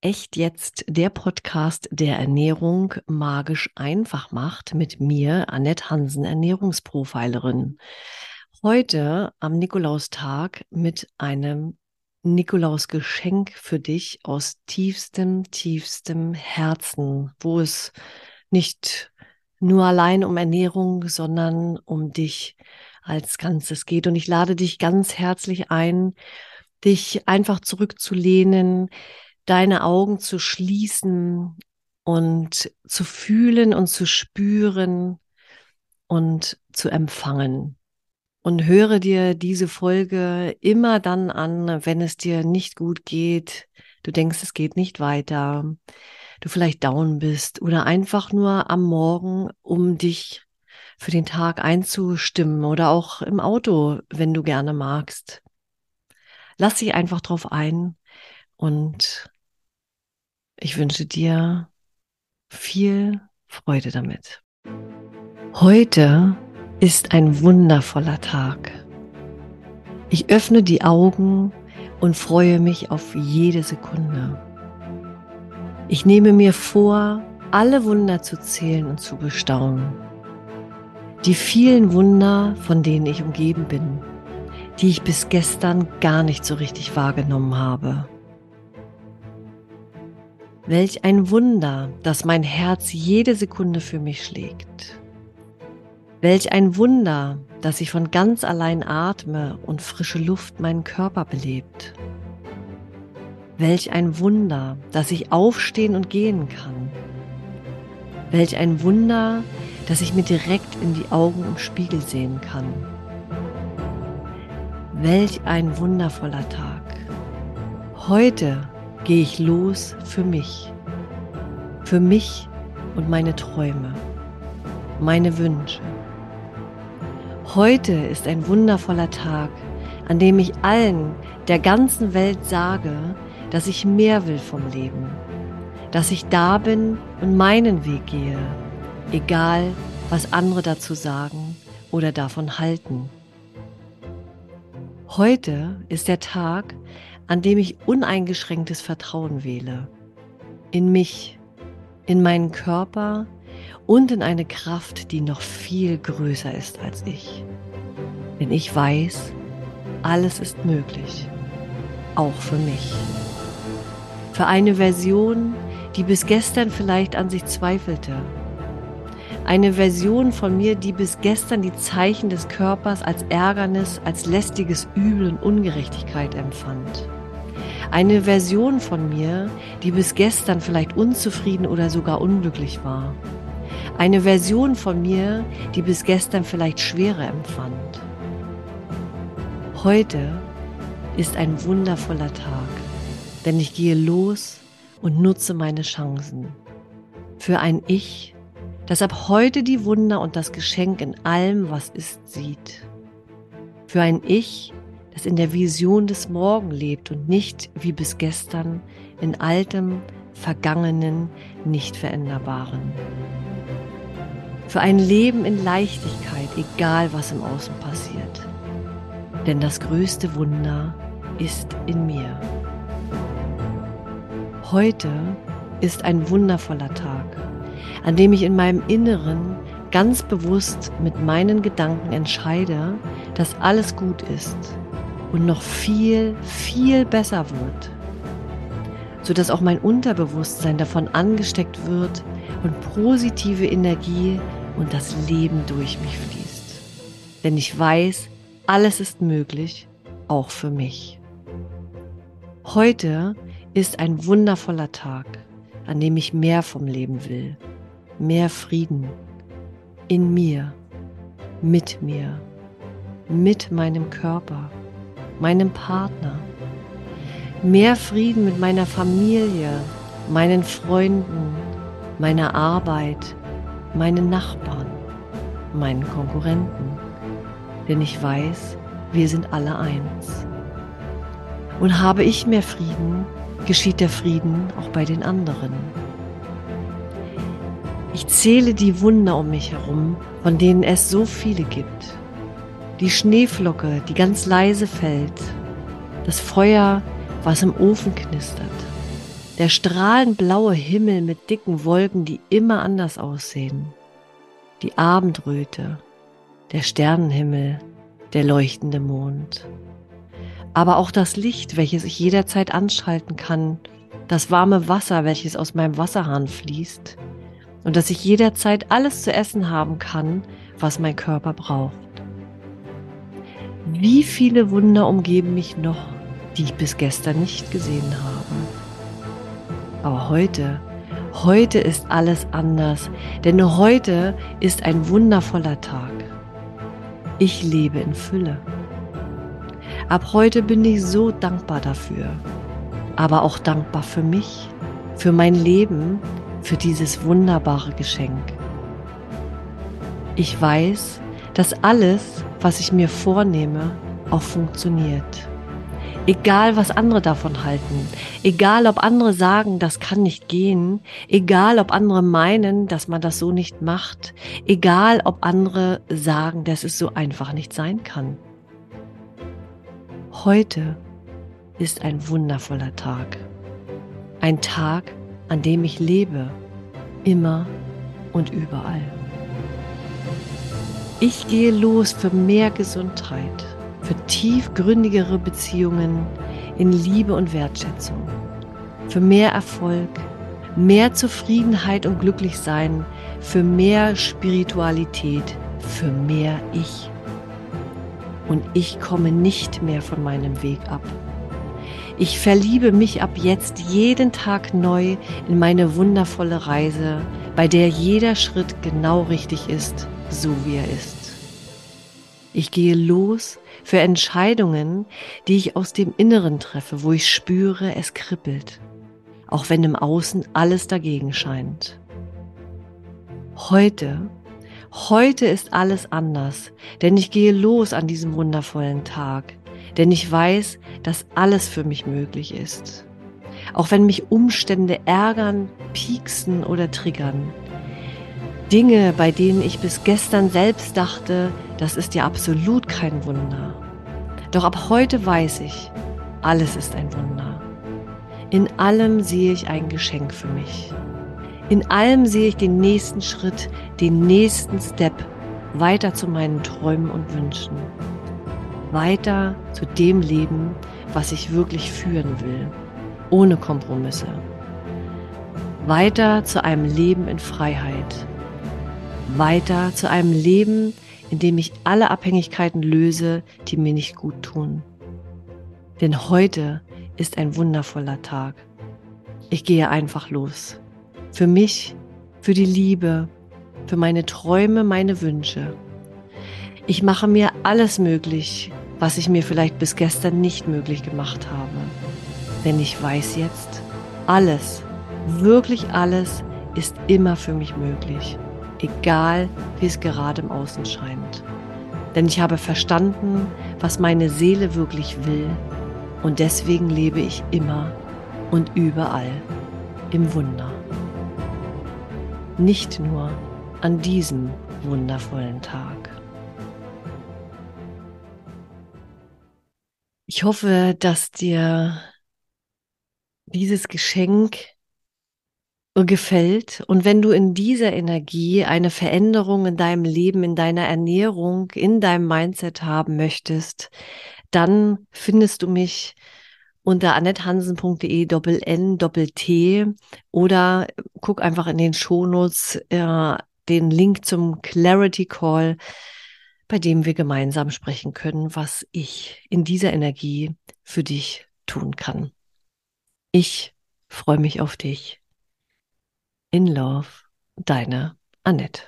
Echt jetzt der Podcast, der Ernährung magisch einfach macht mit mir, Annette Hansen, Ernährungsprofilerin. Heute am Nikolaustag mit einem Nikolausgeschenk für dich aus tiefstem, tiefstem Herzen, wo es nicht nur allein um Ernährung, sondern um dich als Ganzes geht. Und ich lade dich ganz herzlich ein, dich einfach zurückzulehnen, deine Augen zu schließen und zu fühlen und zu spüren und zu empfangen. Und höre dir diese Folge immer dann an, wenn es dir nicht gut geht, du denkst, es geht nicht weiter, du vielleicht down bist oder einfach nur am Morgen, um dich für den Tag einzustimmen oder auch im Auto, wenn du gerne magst. Lass dich einfach drauf ein und ich wünsche dir viel Freude damit. Heute ist ein wundervoller Tag. Ich öffne die Augen und freue mich auf jede Sekunde. Ich nehme mir vor, alle Wunder zu zählen und zu bestaunen. Die vielen Wunder, von denen ich umgeben bin, die ich bis gestern gar nicht so richtig wahrgenommen habe. Welch ein Wunder, dass mein Herz jede Sekunde für mich schlägt. Welch ein Wunder, dass ich von ganz allein atme und frische Luft meinen Körper belebt. Welch ein Wunder, dass ich aufstehen und gehen kann. Welch ein Wunder, dass ich mir direkt in die Augen im Spiegel sehen kann. Welch ein wundervoller Tag. Heute gehe ich los für mich, für mich und meine Träume, meine Wünsche. Heute ist ein wundervoller Tag, an dem ich allen der ganzen Welt sage, dass ich mehr will vom Leben, dass ich da bin und meinen Weg gehe, egal was andere dazu sagen oder davon halten. Heute ist der Tag, an dem ich uneingeschränktes Vertrauen wähle. In mich, in meinen Körper und in eine Kraft, die noch viel größer ist als ich. Denn ich weiß, alles ist möglich, auch für mich. Für eine Version, die bis gestern vielleicht an sich zweifelte. Eine Version von mir, die bis gestern die Zeichen des Körpers als Ärgernis, als lästiges Übel und Ungerechtigkeit empfand. Eine Version von mir, die bis gestern vielleicht unzufrieden oder sogar unglücklich war. Eine Version von mir, die bis gestern vielleicht Schwere empfand. Heute ist ein wundervoller Tag, denn ich gehe los und nutze meine Chancen. Für ein Ich, das ab heute die Wunder und das Geschenk in allem, was ist, sieht. Für ein Ich, das in der Vision des Morgen lebt und nicht wie bis gestern in altem, vergangenen, nicht veränderbaren. Für ein Leben in Leichtigkeit, egal was im Außen passiert. Denn das größte Wunder ist in mir. Heute ist ein wundervoller Tag, an dem ich in meinem Inneren ganz bewusst mit meinen Gedanken entscheide, dass alles gut ist und noch viel, viel besser wird, sodass auch mein Unterbewusstsein davon angesteckt wird und positive Energie und das Leben durch mich fließt. Denn ich weiß, alles ist möglich, auch für mich. Heute ist ein wundervoller Tag, an dem ich mehr vom Leben will, mehr Frieden in mir, mit mir, mit meinem Körper meinem Partner, mehr Frieden mit meiner Familie, meinen Freunden, meiner Arbeit, meinen Nachbarn, meinen Konkurrenten. Denn ich weiß, wir sind alle eins. Und habe ich mehr Frieden, geschieht der Frieden auch bei den anderen. Ich zähle die Wunder um mich herum, von denen es so viele gibt die Schneeflocke, die ganz leise fällt, das Feuer was im Ofen knistert. Der strahlend blaue Himmel mit dicken Wolken, die immer anders aussehen. Die Abendröte, der Sternenhimmel, der leuchtende Mond. Aber auch das Licht, welches ich jederzeit anschalten kann, das warme Wasser, welches aus meinem Wasserhahn fließt und dass ich jederzeit alles zu essen haben kann, was mein Körper braucht. Wie viele Wunder umgeben mich noch, die ich bis gestern nicht gesehen habe. Aber heute, heute ist alles anders, denn heute ist ein wundervoller Tag. Ich lebe in Fülle. Ab heute bin ich so dankbar dafür, aber auch dankbar für mich, für mein Leben, für dieses wunderbare Geschenk. Ich weiß, dass alles, was ich mir vornehme, auch funktioniert. Egal, was andere davon halten, egal, ob andere sagen, das kann nicht gehen, egal, ob andere meinen, dass man das so nicht macht, egal, ob andere sagen, dass es so einfach nicht sein kann. Heute ist ein wundervoller Tag. Ein Tag, an dem ich lebe, immer und überall. Ich gehe los für mehr Gesundheit, für tiefgründigere Beziehungen in Liebe und Wertschätzung, für mehr Erfolg, mehr Zufriedenheit und Glücklichsein, für mehr Spiritualität, für mehr Ich. Und ich komme nicht mehr von meinem Weg ab. Ich verliebe mich ab jetzt jeden Tag neu in meine wundervolle Reise, bei der jeder Schritt genau richtig ist, so wie er ist. Ich gehe los für Entscheidungen, die ich aus dem Inneren treffe, wo ich spüre, es kribbelt, auch wenn im Außen alles dagegen scheint. Heute, heute ist alles anders, denn ich gehe los an diesem wundervollen Tag, denn ich weiß, dass alles für mich möglich ist. Auch wenn mich Umstände ärgern, pieksen oder triggern. Dinge, bei denen ich bis gestern selbst dachte, das ist ja absolut kein Wunder. Doch ab heute weiß ich, alles ist ein Wunder. In allem sehe ich ein Geschenk für mich. In allem sehe ich den nächsten Schritt, den nächsten Step weiter zu meinen Träumen und Wünschen. Weiter zu dem Leben, was ich wirklich führen will, ohne Kompromisse. Weiter zu einem Leben in Freiheit. Weiter zu einem Leben, indem ich alle Abhängigkeiten löse, die mir nicht gut tun. Denn heute ist ein wundervoller Tag. Ich gehe einfach los. Für mich, für die Liebe, für meine Träume, meine Wünsche. Ich mache mir alles möglich, was ich mir vielleicht bis gestern nicht möglich gemacht habe. Denn ich weiß jetzt, alles, wirklich alles ist immer für mich möglich egal wie es gerade im Außen scheint. Denn ich habe verstanden, was meine Seele wirklich will und deswegen lebe ich immer und überall im Wunder. Nicht nur an diesem wundervollen Tag. Ich hoffe, dass dir dieses Geschenk gefällt und wenn du in dieser Energie eine Veränderung in deinem Leben, in deiner Ernährung, in deinem Mindset haben möchtest, dann findest du mich unter annethansen.de doppel n doppel t oder guck einfach in den Shownotes äh, den Link zum Clarity Call, bei dem wir gemeinsam sprechen können, was ich in dieser Energie für dich tun kann. Ich freue mich auf dich. In Love, deine Annette.